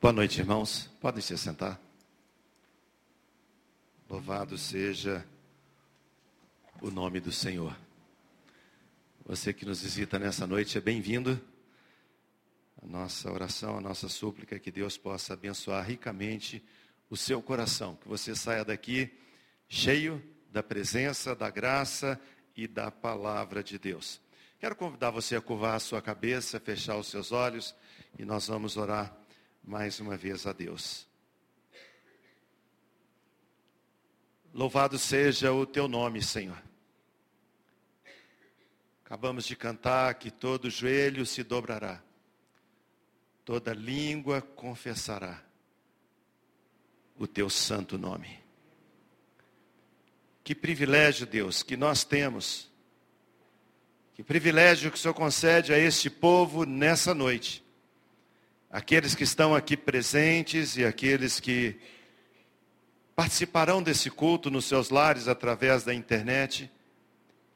Boa noite, irmãos. Podem se sentar. Louvado seja o nome do Senhor. Você que nos visita nessa noite é bem-vindo. A nossa oração, a nossa súplica é que Deus possa abençoar ricamente o seu coração, que você saia daqui cheio da presença, da graça e da palavra de Deus. Quero convidar você a curvar a sua cabeça, fechar os seus olhos e nós vamos orar mais uma vez a Deus. Louvado seja o teu nome, Senhor. Acabamos de cantar que todo joelho se dobrará, toda língua confessará o teu santo nome. Que privilégio, Deus, que nós temos. Que privilégio que o Senhor concede a este povo nessa noite aqueles que estão aqui presentes e aqueles que participarão desse culto nos seus lares através da internet.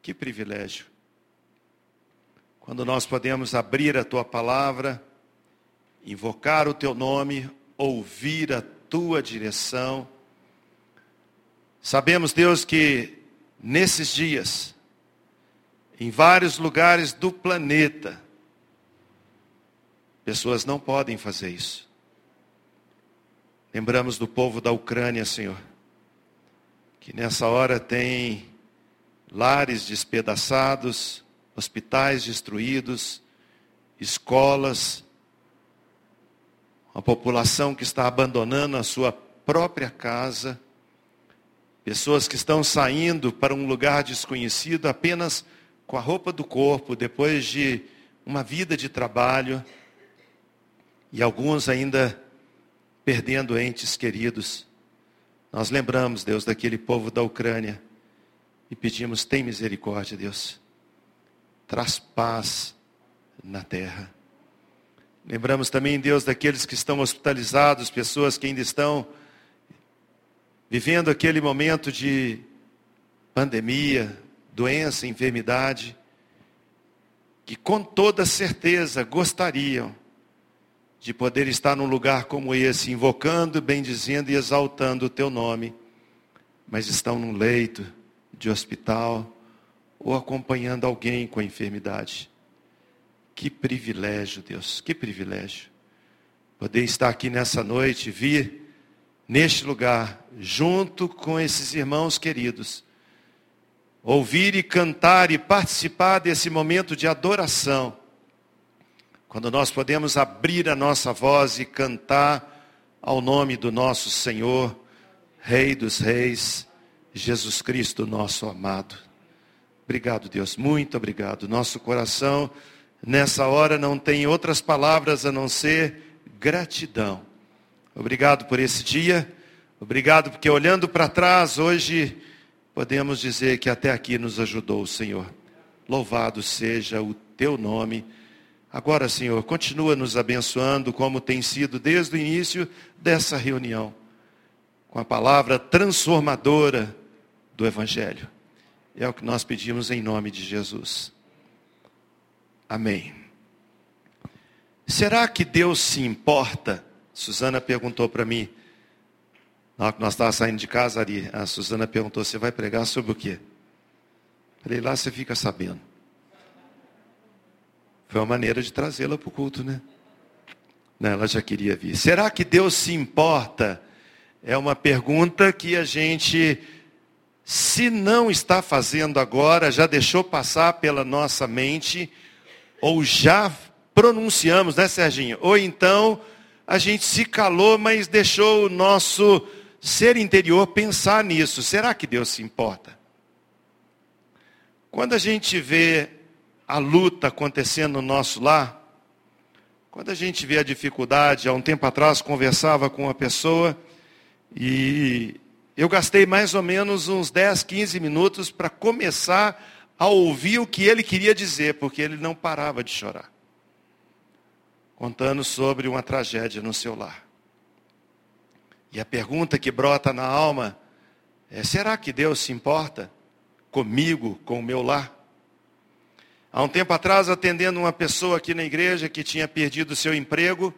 Que privilégio. Quando nós podemos abrir a tua palavra, invocar o teu nome, ouvir a tua direção. Sabemos, Deus, que nesses dias, em vários lugares do planeta, Pessoas não podem fazer isso. Lembramos do povo da Ucrânia, Senhor, que nessa hora tem lares despedaçados, hospitais destruídos, escolas, uma população que está abandonando a sua própria casa, pessoas que estão saindo para um lugar desconhecido apenas com a roupa do corpo, depois de uma vida de trabalho e alguns ainda perdendo entes queridos. Nós lembramos, Deus, daquele povo da Ucrânia e pedimos: tem misericórdia, Deus. Traz paz na terra. Lembramos também, Deus, daqueles que estão hospitalizados, pessoas que ainda estão vivendo aquele momento de pandemia, doença, enfermidade, que com toda certeza gostariam de poder estar num lugar como esse, invocando, bendizendo e exaltando o teu nome, mas estão num leito de hospital ou acompanhando alguém com a enfermidade. Que privilégio, Deus, que privilégio. Poder estar aqui nessa noite, vir neste lugar, junto com esses irmãos queridos, ouvir e cantar e participar desse momento de adoração quando nós podemos abrir a nossa voz e cantar ao nome do nosso Senhor, Rei dos Reis, Jesus Cristo, nosso amado. Obrigado, Deus, muito obrigado. Nosso coração, nessa hora, não tem outras palavras a não ser gratidão. Obrigado por esse dia, obrigado porque olhando para trás, hoje podemos dizer que até aqui nos ajudou o Senhor. Louvado seja o teu nome Agora, Senhor, continua nos abençoando como tem sido desde o início dessa reunião, com a palavra transformadora do Evangelho. É o que nós pedimos em nome de Jesus. Amém. Será que Deus se importa? Suzana perguntou para mim, na hora que nós estávamos saindo de casa ali, a Suzana perguntou: Você vai pregar sobre o quê? Falei: Lá você fica sabendo. Foi uma maneira de trazê-la para o culto, né? Não, ela já queria vir. Será que Deus se importa? É uma pergunta que a gente, se não está fazendo agora, já deixou passar pela nossa mente, ou já pronunciamos, né, Serginho? Ou então a gente se calou, mas deixou o nosso ser interior pensar nisso. Será que Deus se importa? Quando a gente vê a luta acontecendo no nosso lar, quando a gente vê a dificuldade, há um tempo atrás conversava com uma pessoa e eu gastei mais ou menos uns 10, 15 minutos para começar a ouvir o que ele queria dizer, porque ele não parava de chorar. Contando sobre uma tragédia no seu lar. E a pergunta que brota na alma é: será que Deus se importa comigo, com o meu lar? Há um tempo atrás, atendendo uma pessoa aqui na igreja que tinha perdido seu emprego,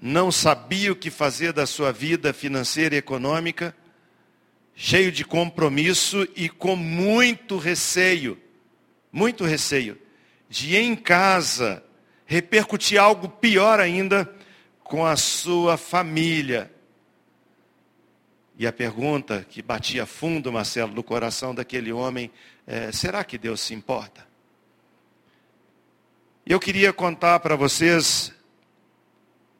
não sabia o que fazer da sua vida financeira e econômica, cheio de compromisso e com muito receio, muito receio, de em casa repercutir algo pior ainda com a sua família. E a pergunta que batia fundo, Marcelo, no coração daquele homem é: será que Deus se importa? Eu queria contar para vocês,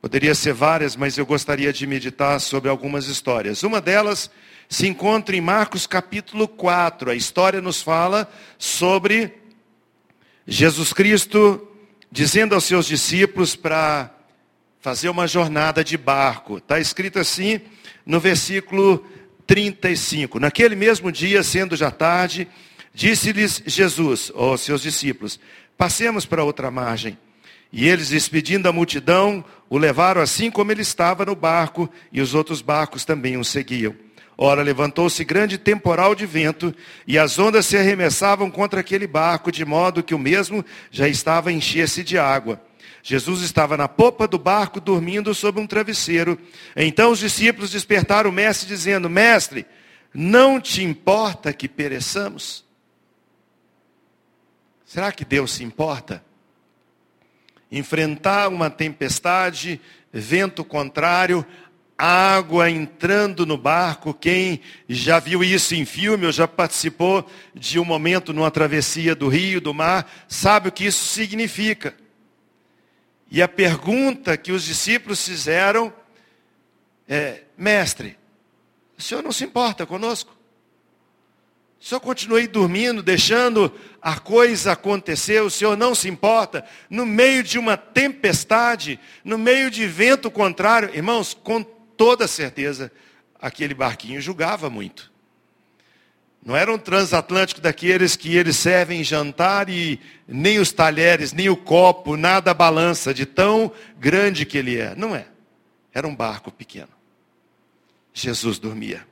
poderia ser várias, mas eu gostaria de meditar sobre algumas histórias. Uma delas se encontra em Marcos capítulo 4. A história nos fala sobre Jesus Cristo dizendo aos seus discípulos para fazer uma jornada de barco. Está escrito assim no versículo 35. Naquele mesmo dia, sendo já tarde, disse-lhes Jesus, aos seus discípulos: Passemos para outra margem. E eles, despedindo a multidão, o levaram assim como ele estava no barco, e os outros barcos também o seguiam. Ora, levantou-se grande temporal de vento, e as ondas se arremessavam contra aquele barco, de modo que o mesmo já estava a encher-se de água. Jesus estava na popa do barco, dormindo sob um travesseiro. Então os discípulos despertaram o mestre, dizendo: Mestre, não te importa que pereçamos? Será que Deus se importa? Enfrentar uma tempestade, vento contrário, água entrando no barco. Quem já viu isso em filme ou já participou de um momento numa travessia do rio, do mar, sabe o que isso significa. E a pergunta que os discípulos fizeram é: Mestre, o senhor não se importa conosco? O senhor dormindo, deixando a coisa acontecer, o senhor não se importa, no meio de uma tempestade, no meio de vento contrário, irmãos, com toda certeza, aquele barquinho julgava muito. Não era um transatlântico daqueles que eles servem jantar e nem os talheres, nem o copo, nada balança de tão grande que ele é. Não é. Era um barco pequeno. Jesus dormia.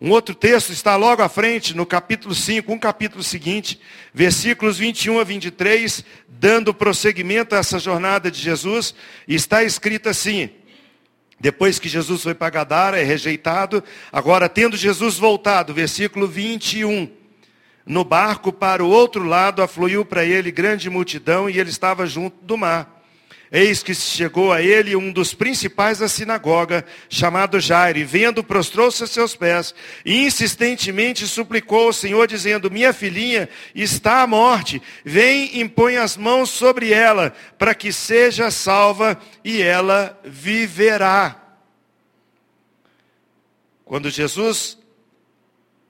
Um outro texto está logo à frente, no capítulo 5, um capítulo seguinte, versículos 21 a 23, dando prosseguimento a essa jornada de Jesus, está escrito assim: depois que Jesus foi para Gadara, é rejeitado. Agora, tendo Jesus voltado, versículo 21, no barco para o outro lado, afluiu para ele grande multidão e ele estava junto do mar. Eis que chegou a ele um dos principais da sinagoga, chamado Jairo, e vendo, prostrou-se a seus pés, e insistentemente suplicou ao Senhor, dizendo, minha filhinha está à morte, vem, impõe as mãos sobre ela, para que seja salva, e ela viverá. Quando Jesus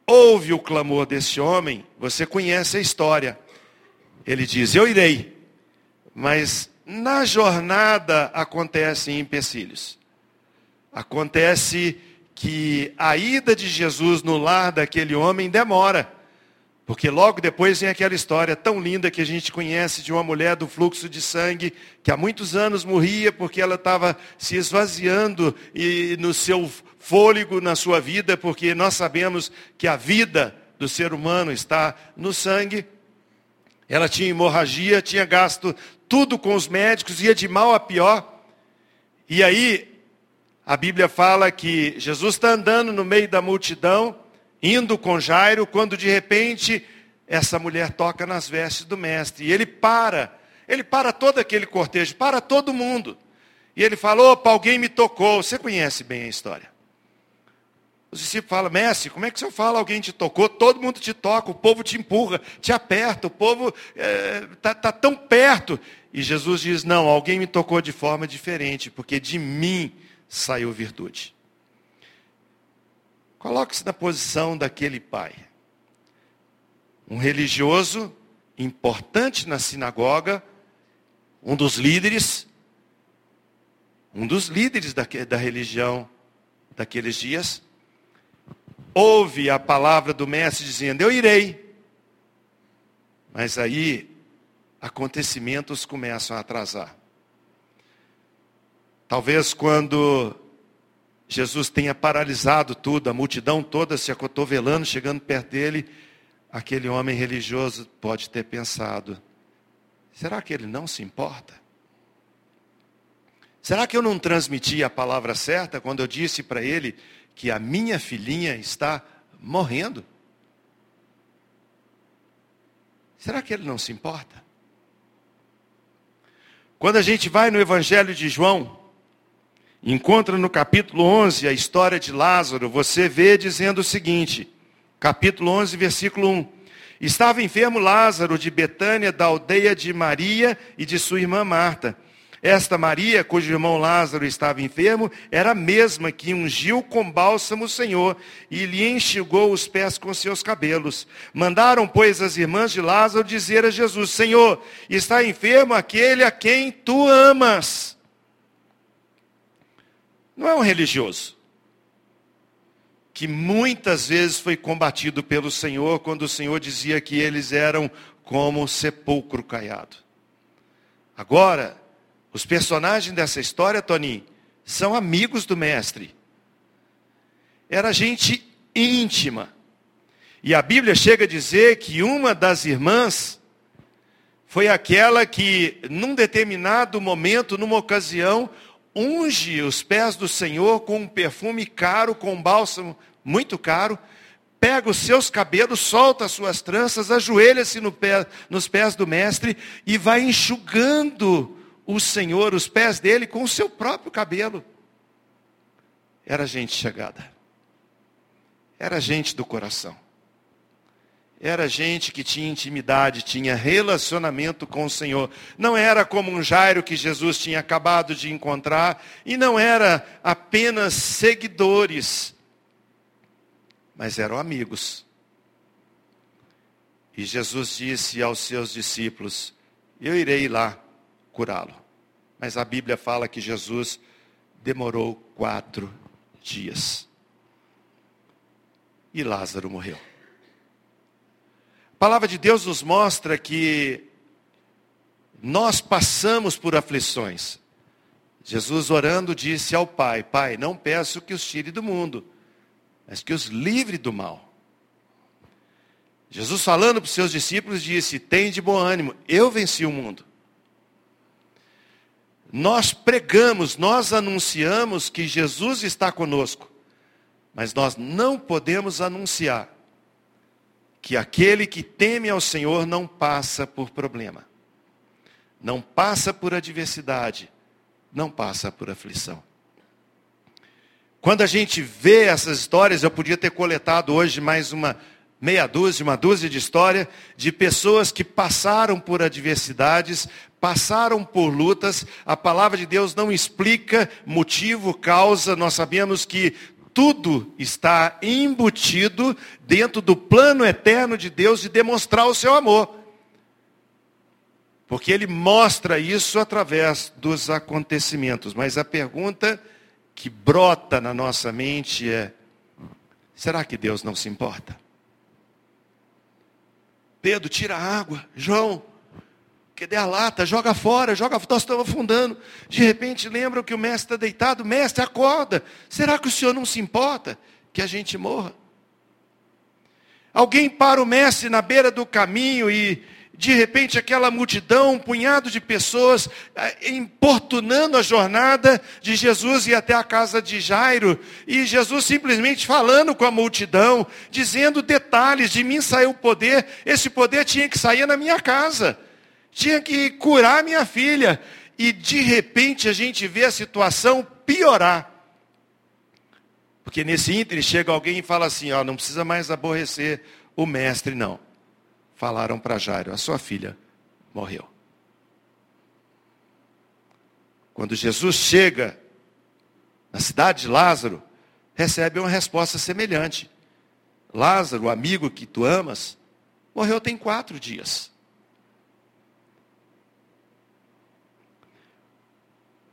ouve o clamor desse homem, você conhece a história. Ele diz, eu irei, mas na jornada acontecem empecilhos. Acontece que a ida de Jesus no lar daquele homem demora. Porque logo depois vem aquela história tão linda que a gente conhece de uma mulher do fluxo de sangue, que há muitos anos morria porque ela estava se esvaziando e no seu fôlego na sua vida, porque nós sabemos que a vida do ser humano está no sangue. Ela tinha hemorragia, tinha gasto tudo com os médicos, ia de mal a pior. E aí, a Bíblia fala que Jesus está andando no meio da multidão, indo com Jairo, quando de repente essa mulher toca nas vestes do mestre. E ele para, ele para todo aquele cortejo, para todo mundo. E ele fala: opa, alguém me tocou. Você conhece bem a história. Os discípulos falam, mestre, como é que o senhor fala, alguém te tocou? Todo mundo te toca, o povo te empurra, te aperta, o povo está é, tá, tá tão perto. E Jesus diz, não, alguém me tocou de forma diferente, porque de mim saiu virtude. Coloque-se na posição daquele pai. Um religioso importante na sinagoga, um dos líderes, um dos líderes da, da religião daqueles dias, ouve a palavra do mestre dizendo: Eu irei. Mas aí acontecimentos começam a atrasar. Talvez quando Jesus tenha paralisado tudo, a multidão toda se acotovelando, chegando perto dele, aquele homem religioso pode ter pensado: será que ele não se importa? Será que eu não transmiti a palavra certa quando eu disse para ele que a minha filhinha está morrendo? Será que ele não se importa? Quando a gente vai no Evangelho de João, encontra no capítulo 11 a história de Lázaro, você vê dizendo o seguinte, capítulo 11, versículo 1. Estava enfermo Lázaro de Betânia, da aldeia de Maria e de sua irmã Marta. Esta Maria, cujo irmão Lázaro estava enfermo, era a mesma que ungiu com bálsamo o Senhor e lhe enxugou os pés com seus cabelos. Mandaram, pois, as irmãs de Lázaro dizer a Jesus: Senhor, está enfermo aquele a quem tu amas. Não é um religioso que muitas vezes foi combatido pelo Senhor quando o Senhor dizia que eles eram como sepulcro caiado. Agora, os personagens dessa história, Toninho, são amigos do mestre. Era gente íntima. E a Bíblia chega a dizer que uma das irmãs foi aquela que, num determinado momento, numa ocasião, unge os pés do Senhor com um perfume caro, com um bálsamo muito caro, pega os seus cabelos, solta as suas tranças, ajoelha-se no pé, nos pés do mestre e vai enxugando o Senhor os pés dele com o seu próprio cabelo. Era gente chegada. Era gente do coração. Era gente que tinha intimidade, tinha relacionamento com o Senhor. Não era como um Jairo que Jesus tinha acabado de encontrar, e não era apenas seguidores, mas eram amigos. E Jesus disse aos seus discípulos: Eu irei lá curá-lo. Mas a Bíblia fala que Jesus demorou quatro dias. E Lázaro morreu. A palavra de Deus nos mostra que nós passamos por aflições. Jesus orando disse ao Pai: Pai, não peço que os tire do mundo, mas que os livre do mal. Jesus falando para os seus discípulos disse: Tem de bom ânimo, eu venci o mundo. Nós pregamos, nós anunciamos que Jesus está conosco, mas nós não podemos anunciar que aquele que teme ao Senhor não passa por problema, não passa por adversidade, não passa por aflição. Quando a gente vê essas histórias, eu podia ter coletado hoje mais uma meia dúzia, uma dúzia de história de pessoas que passaram por adversidades, passaram por lutas. A palavra de Deus não explica motivo, causa. Nós sabemos que tudo está embutido dentro do plano eterno de Deus de demonstrar o seu amor. Porque ele mostra isso através dos acontecimentos. Mas a pergunta que brota na nossa mente é: será que Deus não se importa? Pedro, tira a água. João, cadê a lata? Joga fora, joga fora. Nós estamos afundando. De repente lembram que o mestre está deitado. Mestre, acorda. Será que o senhor não se importa que a gente morra? Alguém para o mestre na beira do caminho e de repente aquela multidão, um punhado de pessoas, eh, importunando a jornada de Jesus e até a casa de Jairo, e Jesus simplesmente falando com a multidão, dizendo detalhes, de mim saiu o poder, esse poder tinha que sair na minha casa, tinha que curar minha filha, e de repente a gente vê a situação piorar. Porque nesse ínter chega alguém e fala assim, ó, não precisa mais aborrecer o mestre, não falaram para Jairo: a sua filha morreu. Quando Jesus chega na cidade de Lázaro, recebe uma resposta semelhante. Lázaro, o amigo que tu amas, morreu tem quatro dias.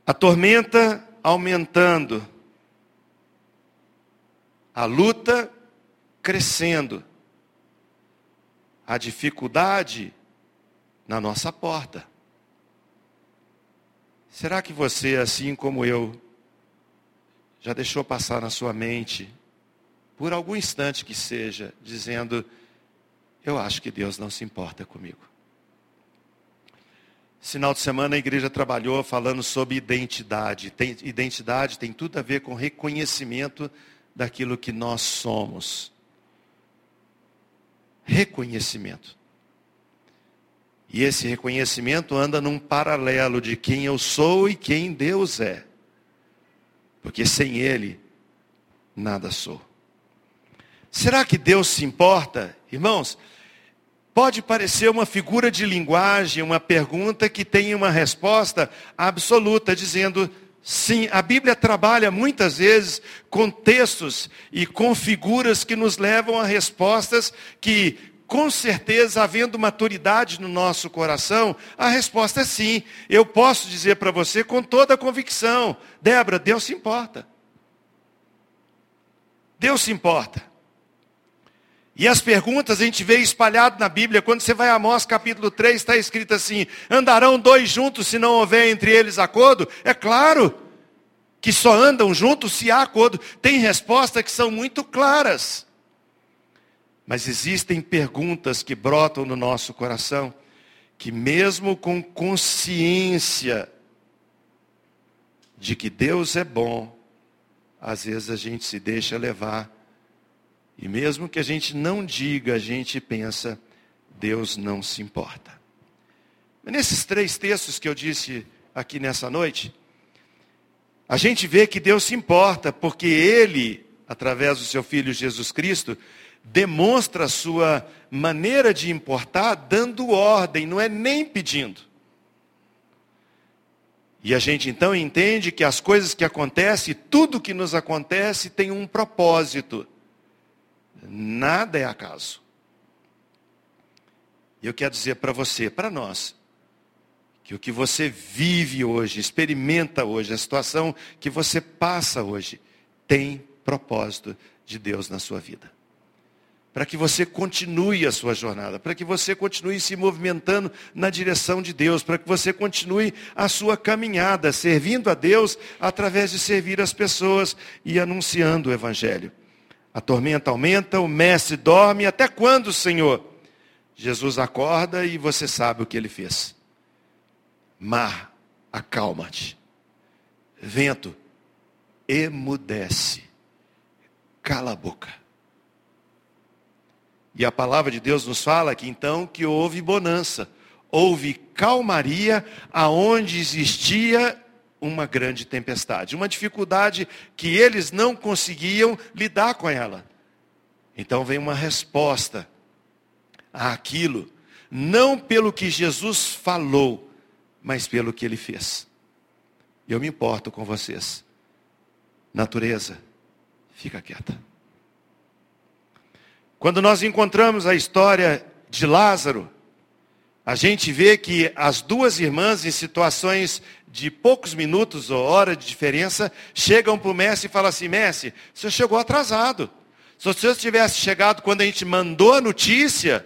A tormenta aumentando, a luta crescendo a dificuldade na nossa porta. Será que você, assim como eu, já deixou passar na sua mente, por algum instante que seja, dizendo: Eu acho que Deus não se importa comigo? Final de semana a igreja trabalhou falando sobre identidade. Tem, identidade tem tudo a ver com reconhecimento daquilo que nós somos. Reconhecimento. E esse reconhecimento anda num paralelo de quem eu sou e quem Deus é. Porque sem Ele, nada sou. Será que Deus se importa? Irmãos, pode parecer uma figura de linguagem, uma pergunta que tem uma resposta absoluta, dizendo sim. A Bíblia trabalha muitas vezes com textos e com figuras que nos levam a respostas que, com certeza, havendo maturidade no nosso coração, a resposta é sim. Eu posso dizer para você com toda a convicção: Débora, Deus se importa. Deus se importa. E as perguntas a gente vê espalhado na Bíblia. Quando você vai a Amós capítulo 3, está escrito assim: andarão dois juntos se não houver entre eles acordo? É claro que só andam juntos se há acordo. Tem respostas que são muito claras. Mas existem perguntas que brotam no nosso coração, que mesmo com consciência de que Deus é bom, às vezes a gente se deixa levar e mesmo que a gente não diga, a gente pensa, Deus não se importa. Nesses três textos que eu disse aqui nessa noite, a gente vê que Deus se importa, porque Ele, através do seu Filho Jesus Cristo, demonstra a sua maneira de importar dando ordem, não é nem pedindo. E a gente então entende que as coisas que acontecem, tudo que nos acontece tem um propósito. Nada é acaso. E eu quero dizer para você, para nós, que o que você vive hoje, experimenta hoje, a situação que você passa hoje, tem propósito de Deus na sua vida. Para que você continue a sua jornada, para que você continue se movimentando na direção de Deus, para que você continue a sua caminhada, servindo a Deus através de servir as pessoas e anunciando o Evangelho. A tormenta aumenta, o mestre dorme. Até quando, Senhor? Jesus acorda e você sabe o que ele fez. Mar, acalma-te. Vento, emudece. Cala a boca. E a palavra de Deus nos fala que então que houve bonança, houve calmaria aonde existia uma grande tempestade, uma dificuldade que eles não conseguiam lidar com ela. Então vem uma resposta àquilo, não pelo que Jesus falou, mas pelo que ele fez. Eu me importo com vocês. Natureza, fica quieta. Quando nós encontramos a história de Lázaro, a gente vê que as duas irmãs, em situações de poucos minutos ou hora de diferença, chegam para o mestre e falam assim: Mestre, o senhor chegou atrasado. Se o senhor tivesse chegado quando a gente mandou a notícia,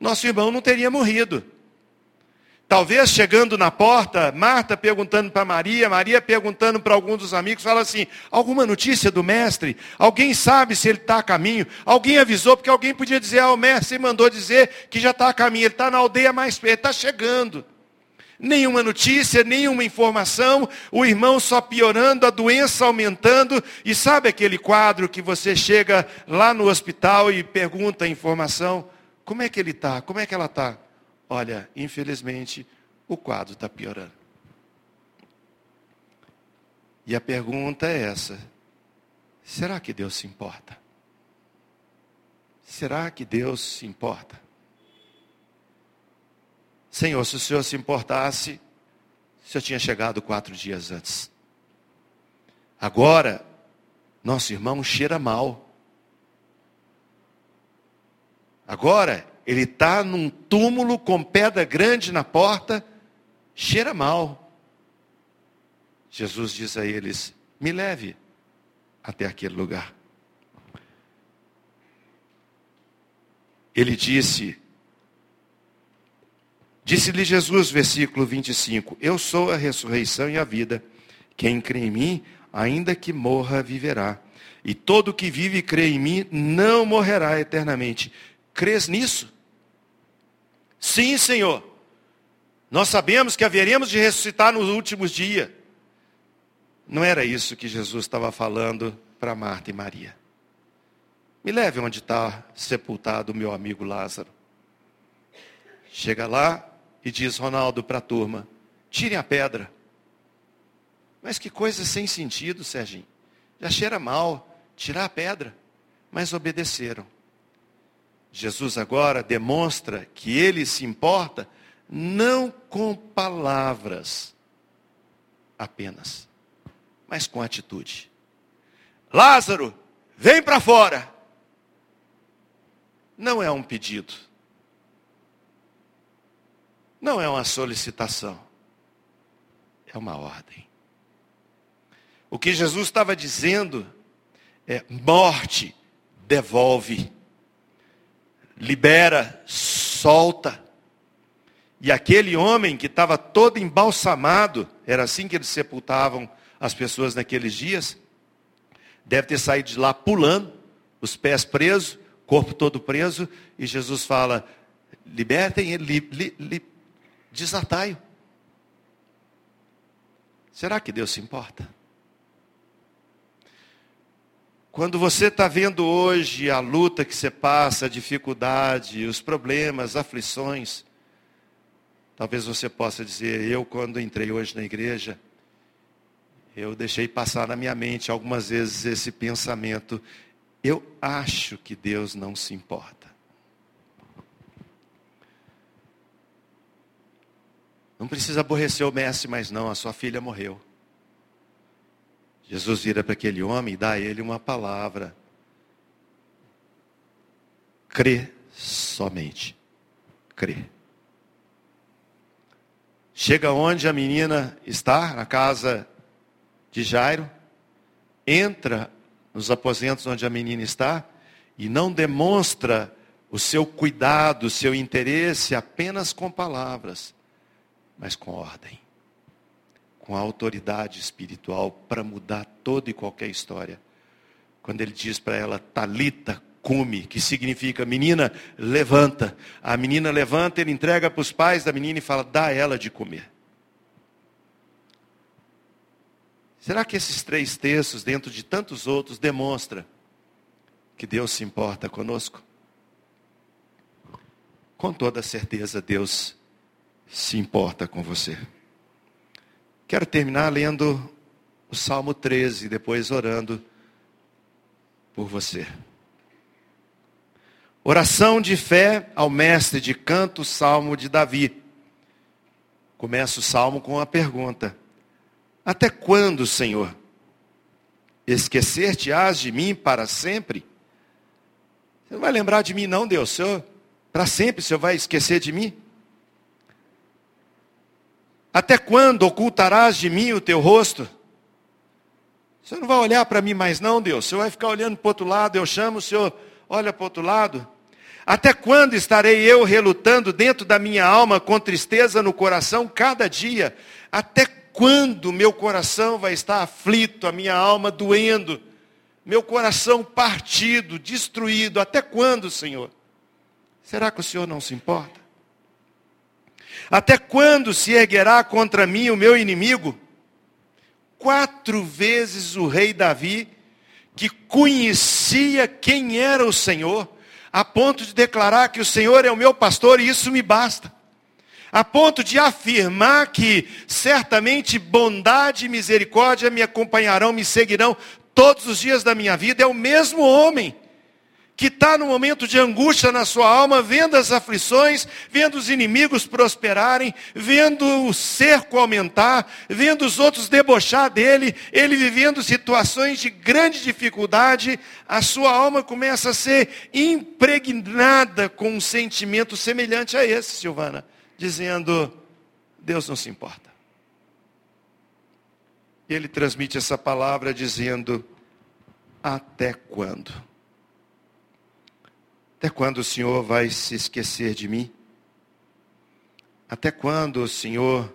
nosso irmão não teria morrido. Talvez chegando na porta, Marta perguntando para Maria, Maria perguntando para algum dos amigos, fala assim: alguma notícia do mestre? Alguém sabe se ele está a caminho? Alguém avisou, porque alguém podia dizer: ah, o mestre mandou dizer que já está a caminho, ele está na aldeia mais perto, está chegando. Nenhuma notícia, nenhuma informação, o irmão só piorando, a doença aumentando, e sabe aquele quadro que você chega lá no hospital e pergunta a informação: como é que ele está? Como é que ela está? Olha, infelizmente, o quadro está piorando. E a pergunta é essa: será que Deus se importa? Será que Deus se importa? Senhor, se o Senhor se importasse, o Senhor tinha chegado quatro dias antes. Agora, nosso irmão cheira mal. Agora, ele está num túmulo com pedra grande na porta, cheira mal. Jesus diz a eles: Me leve até aquele lugar. Ele disse: Disse-lhe Jesus, versículo 25: Eu sou a ressurreição e a vida. Quem crê em mim, ainda que morra, viverá. E todo que vive e crê em mim não morrerá eternamente. Crês nisso? Sim, Senhor. Nós sabemos que haveremos de ressuscitar nos últimos dias. Não era isso que Jesus estava falando para Marta e Maria. Me leve onde está sepultado o meu amigo Lázaro. Chega lá e diz Ronaldo para a turma: tirem a pedra. Mas que coisa sem sentido, Serginho. Já cheira mal, tirar a pedra. Mas obedeceram. Jesus agora demonstra que ele se importa não com palavras apenas, mas com atitude. Lázaro, vem para fora. Não é um pedido. Não é uma solicitação. É uma ordem. O que Jesus estava dizendo é: morte, devolve, libera, solta. E aquele homem que estava todo embalsamado, era assim que eles sepultavam as pessoas naqueles dias, deve ter saído de lá pulando, os pés presos, corpo todo preso, e Jesus fala: libertem ele, li, li, desatai-o. Será que Deus se importa? Quando você está vendo hoje a luta que você passa, a dificuldade, os problemas, as aflições, talvez você possa dizer, eu quando entrei hoje na igreja, eu deixei passar na minha mente algumas vezes esse pensamento, eu acho que Deus não se importa. Não precisa aborrecer o mestre mais não, a sua filha morreu. Jesus vira para aquele homem e dá a ele uma palavra. Crê somente. Crê. Chega onde a menina está, na casa de Jairo, entra nos aposentos onde a menina está e não demonstra o seu cuidado, o seu interesse apenas com palavras, mas com ordem com autoridade espiritual para mudar toda e qualquer história. Quando ele diz para ela, Talita, cume, que significa menina, levanta. A menina levanta, ele entrega para os pais da menina e fala, dá ela de comer. Será que esses três textos, dentro de tantos outros, demonstra que Deus se importa conosco? Com toda certeza, Deus se importa com você. Quero terminar lendo o Salmo 13, depois orando por você. Oração de fé ao mestre de canto, Salmo de Davi. Começa o salmo com uma pergunta: Até quando, Senhor? Esquecer-te-ás de mim para sempre? Você não vai lembrar de mim, não, Deus. Senhor, para sempre o Senhor vai esquecer de mim? Até quando ocultarás de mim o teu rosto? Você não vai olhar para mim mais não, Deus. Você vai ficar olhando para o outro lado. Eu chamo o Senhor, olha para o outro lado. Até quando estarei eu relutando dentro da minha alma com tristeza no coração cada dia? Até quando meu coração vai estar aflito, a minha alma doendo, meu coração partido, destruído? Até quando, Senhor? Será que o Senhor não se importa? Até quando se erguerá contra mim o meu inimigo? Quatro vezes o rei Davi, que conhecia quem era o Senhor, a ponto de declarar que o Senhor é o meu pastor e isso me basta. A ponto de afirmar que certamente bondade e misericórdia me acompanharão, me seguirão todos os dias da minha vida, é o mesmo homem que está no momento de angústia na sua alma, vendo as aflições, vendo os inimigos prosperarem, vendo o cerco aumentar, vendo os outros debochar dele, ele vivendo situações de grande dificuldade, a sua alma começa a ser impregnada com um sentimento semelhante a esse, Silvana, dizendo: Deus não se importa. Ele transmite essa palavra dizendo: Até quando? Até quando o Senhor vai se esquecer de mim? Até quando o Senhor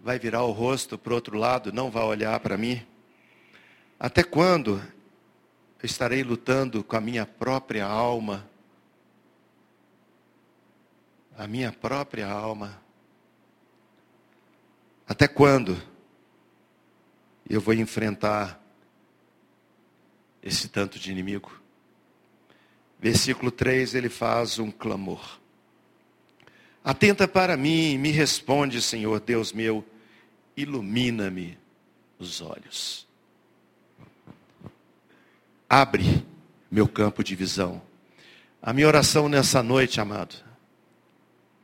vai virar o rosto para o outro lado, não vai olhar para mim? Até quando eu estarei lutando com a minha própria alma? A minha própria alma. Até quando eu vou enfrentar esse tanto de inimigo? Versículo 3, ele faz um clamor. Atenta para mim, me responde, Senhor Deus meu, ilumina-me os olhos. Abre meu campo de visão. A minha oração nessa noite, amado,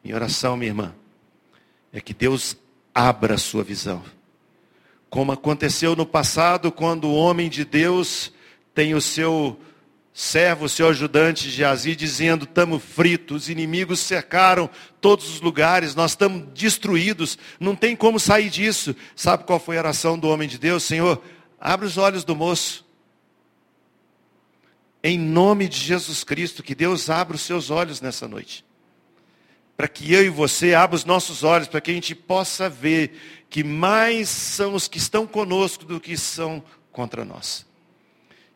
minha oração, minha irmã, é que Deus abra a sua visão. Como aconteceu no passado, quando o homem de Deus tem o seu servo, seu ajudante Geazi, dizendo: estamos fritos, os inimigos cercaram todos os lugares, nós estamos destruídos, não tem como sair disso. Sabe qual foi a oração do homem de Deus? Senhor, abre os olhos do moço. Em nome de Jesus Cristo, que Deus abra os seus olhos nessa noite para que eu e você abra os nossos olhos, para que a gente possa ver que mais são os que estão conosco do que são contra nós.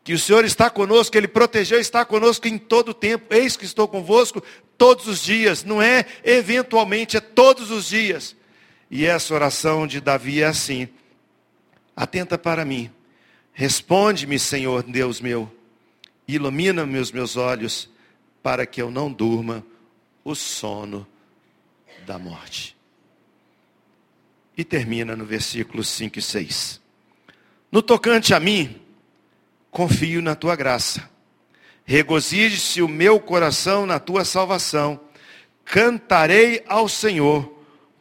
Que o Senhor está conosco, Ele protegeu, está conosco em todo o tempo. Eis que estou convosco todos os dias. Não é eventualmente, é todos os dias. E essa oração de Davi é assim: Atenta para mim, responde-me, Senhor Deus meu, ilumina-me os meus olhos, para que eu não durma o sono da morte. E termina no versículo 5 e 6. No tocante a mim, confio na tua graça. Regozije-se o meu coração na tua salvação. Cantarei ao Senhor,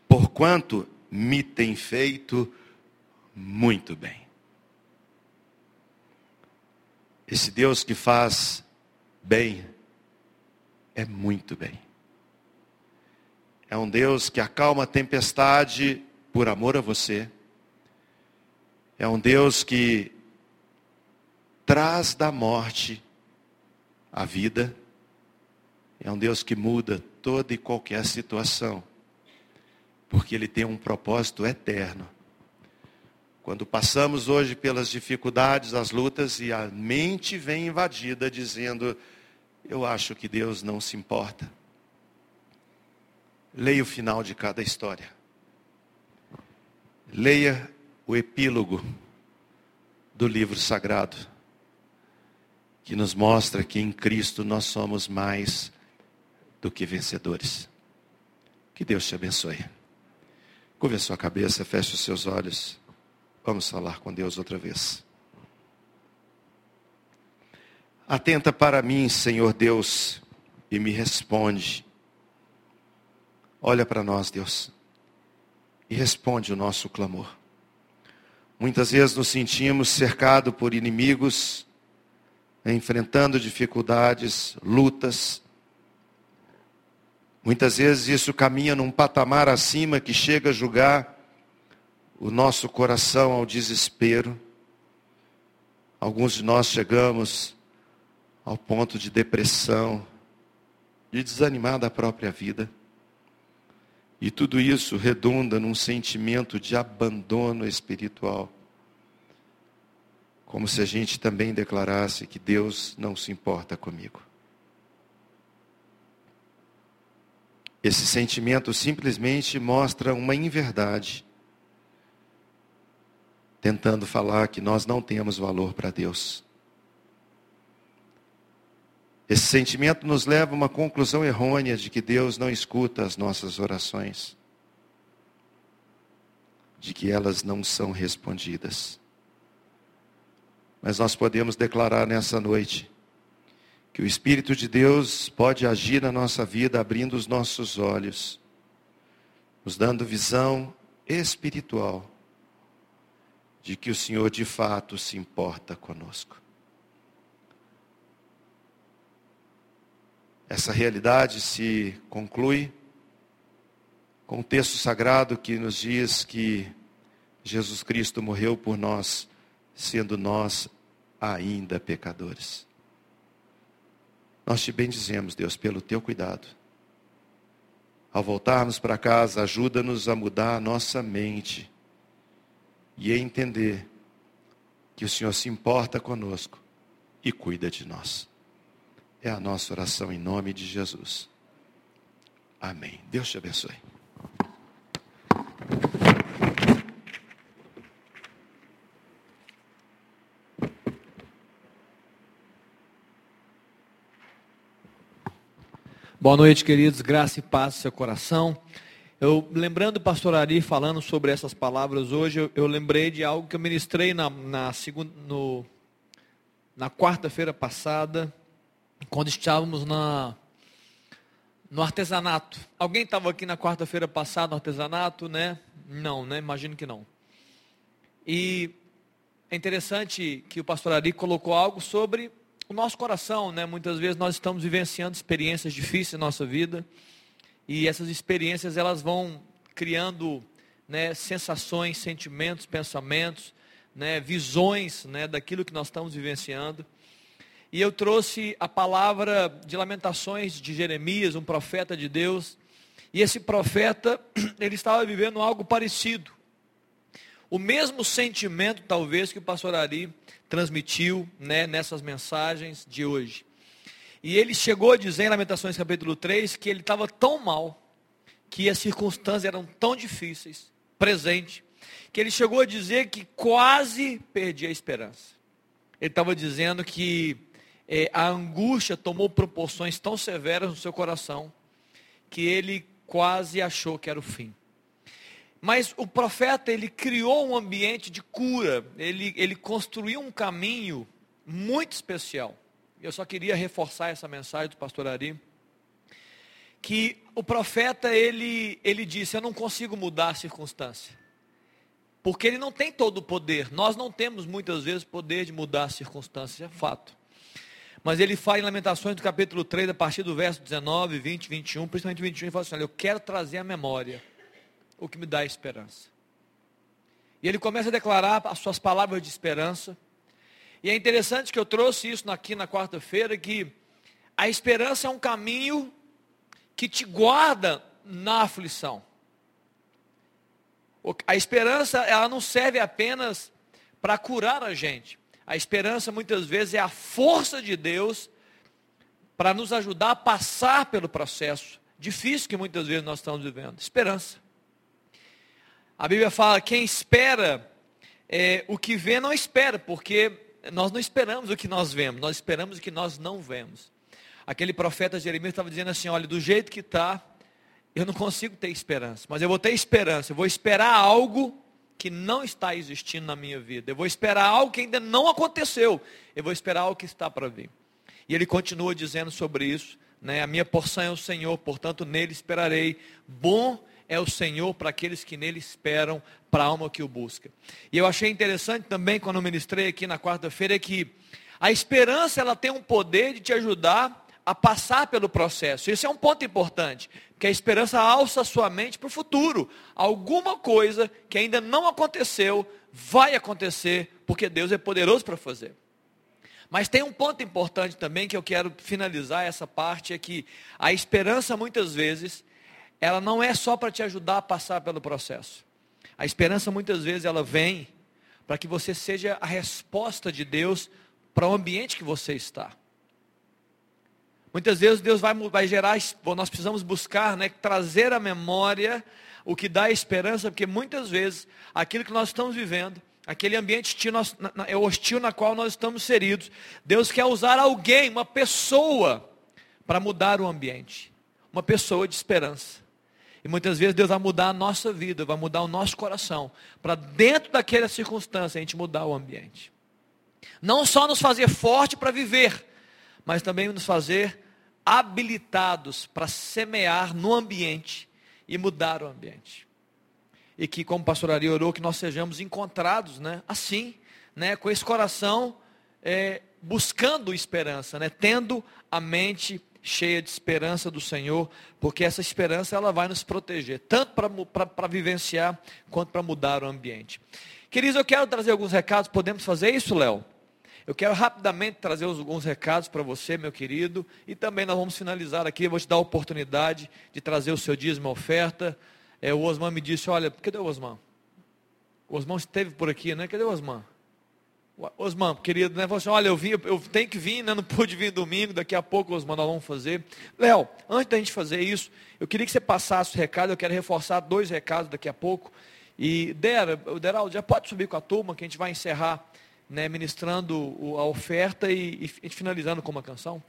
porquanto me tem feito muito bem. Esse Deus que faz bem é muito bem. É um Deus que acalma a tempestade por amor a você. É um Deus que traz da morte a vida. É um Deus que muda toda e qualquer situação. Porque Ele tem um propósito eterno. Quando passamos hoje pelas dificuldades, as lutas, e a mente vem invadida dizendo: Eu acho que Deus não se importa. Leia o final de cada história. Leia o epílogo do livro sagrado, que nos mostra que em Cristo nós somos mais do que vencedores. Que Deus te abençoe. Curva a sua cabeça, feche os seus olhos. Vamos falar com Deus outra vez. Atenta para mim, Senhor Deus, e me responde Olha para nós, Deus, e responde o nosso clamor. Muitas vezes nos sentimos cercados por inimigos, enfrentando dificuldades, lutas. Muitas vezes isso caminha num patamar acima que chega a julgar o nosso coração ao desespero. Alguns de nós chegamos ao ponto de depressão, de desanimar da própria vida. E tudo isso redunda num sentimento de abandono espiritual. Como se a gente também declarasse que Deus não se importa comigo. Esse sentimento simplesmente mostra uma inverdade, tentando falar que nós não temos valor para Deus. Esse sentimento nos leva a uma conclusão errônea de que Deus não escuta as nossas orações, de que elas não são respondidas. Mas nós podemos declarar nessa noite que o Espírito de Deus pode agir na nossa vida, abrindo os nossos olhos, nos dando visão espiritual de que o Senhor de fato se importa conosco. Essa realidade se conclui com o texto sagrado que nos diz que Jesus Cristo morreu por nós, sendo nós ainda pecadores. Nós te bendizemos, Deus, pelo teu cuidado. Ao voltarmos para casa, ajuda-nos a mudar a nossa mente e a entender que o Senhor se importa conosco e cuida de nós. É a nossa oração em nome de Jesus. Amém. Deus te abençoe. Boa noite, queridos. Graça e paz no seu coração. Eu, lembrando o pastor Ari falando sobre essas palavras hoje, eu, eu lembrei de algo que eu ministrei na, na, na quarta-feira passada, quando estávamos na, no artesanato. Alguém estava aqui na quarta-feira passada no artesanato, né? Não, né? Imagino que não. E é interessante que o pastor Ari colocou algo sobre o nosso coração, né? Muitas vezes nós estamos vivenciando experiências difíceis na nossa vida e essas experiências elas vão criando né, sensações, sentimentos, pensamentos, né, visões né, daquilo que nós estamos vivenciando. E eu trouxe a palavra de lamentações de Jeremias, um profeta de Deus. E esse profeta, ele estava vivendo algo parecido. O mesmo sentimento, talvez, que o pastor Ari transmitiu né, nessas mensagens de hoje. E ele chegou a dizer em Lamentações capítulo 3 que ele estava tão mal, que as circunstâncias eram tão difíceis, presente, que ele chegou a dizer que quase perdia a esperança. Ele estava dizendo que é, a angústia tomou proporções tão severas no seu coração, que ele quase achou que era o fim. Mas o profeta, ele criou um ambiente de cura, ele, ele construiu um caminho muito especial. Eu só queria reforçar essa mensagem do pastor Ari, que o profeta, ele, ele disse, eu não consigo mudar a circunstância, porque ele não tem todo o poder, nós não temos muitas vezes poder de mudar a circunstância, é fato. Mas ele fala em Lamentações do capítulo 3, a partir do verso 19, 20, 21, principalmente 21, ele fala assim, olha, eu quero trazer à memória o que me dá esperança. E ele começa a declarar as suas palavras de esperança, e é interessante que eu trouxe isso aqui na quarta-feira, que a esperança é um caminho que te guarda na aflição. A esperança, ela não serve apenas para curar a gente. A esperança muitas vezes é a força de Deus para nos ajudar a passar pelo processo difícil que muitas vezes nós estamos vivendo. Esperança. A Bíblia fala: quem espera é, o que vê não espera, porque nós não esperamos o que nós vemos, nós esperamos o que nós não vemos. Aquele profeta Jeremias estava dizendo assim: olha, do jeito que está, eu não consigo ter esperança, mas eu vou ter esperança, eu vou esperar algo que não está existindo na minha vida, eu vou esperar algo que ainda não aconteceu, eu vou esperar algo que está para vir. E ele continua dizendo sobre isso, né? A minha porção é o Senhor, portanto nele esperarei. Bom é o Senhor para aqueles que nele esperam, para a alma que o busca. E eu achei interessante também, quando eu ministrei aqui na quarta-feira, que a esperança ela tem um poder de te ajudar a passar pelo processo. Esse é um ponto importante, que a esperança alça a sua mente para o futuro. Alguma coisa que ainda não aconteceu, vai acontecer, porque Deus é poderoso para fazer. Mas tem um ponto importante também que eu quero finalizar essa parte, é que a esperança muitas vezes, ela não é só para te ajudar a passar pelo processo. A esperança muitas vezes ela vem para que você seja a resposta de Deus para o ambiente que você está. Muitas vezes Deus vai, vai gerar, nós precisamos buscar, né, trazer à memória o que dá esperança, porque muitas vezes aquilo que nós estamos vivendo, aquele ambiente hostil, é na qual nós estamos inseridos, Deus quer usar alguém, uma pessoa, para mudar o ambiente, uma pessoa de esperança. E muitas vezes Deus vai mudar a nossa vida, vai mudar o nosso coração, para dentro daquela circunstância a gente mudar o ambiente. Não só nos fazer forte para viver, mas também nos fazer habilitados para semear no ambiente e mudar o ambiente. E que, como o pastor Ari orou, que nós sejamos encontrados, né, assim, né, com esse coração é, buscando esperança, né, tendo a mente cheia de esperança do Senhor, porque essa esperança ela vai nos proteger, tanto para vivenciar quanto para mudar o ambiente. Queridos, eu quero trazer alguns recados, podemos fazer isso, Léo? Eu quero rapidamente trazer alguns recados para você, meu querido, e também nós vamos finalizar aqui, eu vou te dar a oportunidade de trazer o seu dízimo oferta. É, o Osman me disse, olha, cadê o Osman? O Osman esteve por aqui, né? Cadê o Osman? Osman, querido, né? Assim, olha, eu vim, eu tenho que vir, né? Não pude vir domingo, daqui a pouco, Osman, nós vamos fazer. Léo, antes da gente fazer isso, eu queria que você passasse o recado, eu quero reforçar dois recados daqui a pouco. E Dera, o Deraldo, já pode subir com a turma, que a gente vai encerrar, né, ministrando a oferta e, e finalizando com uma canção.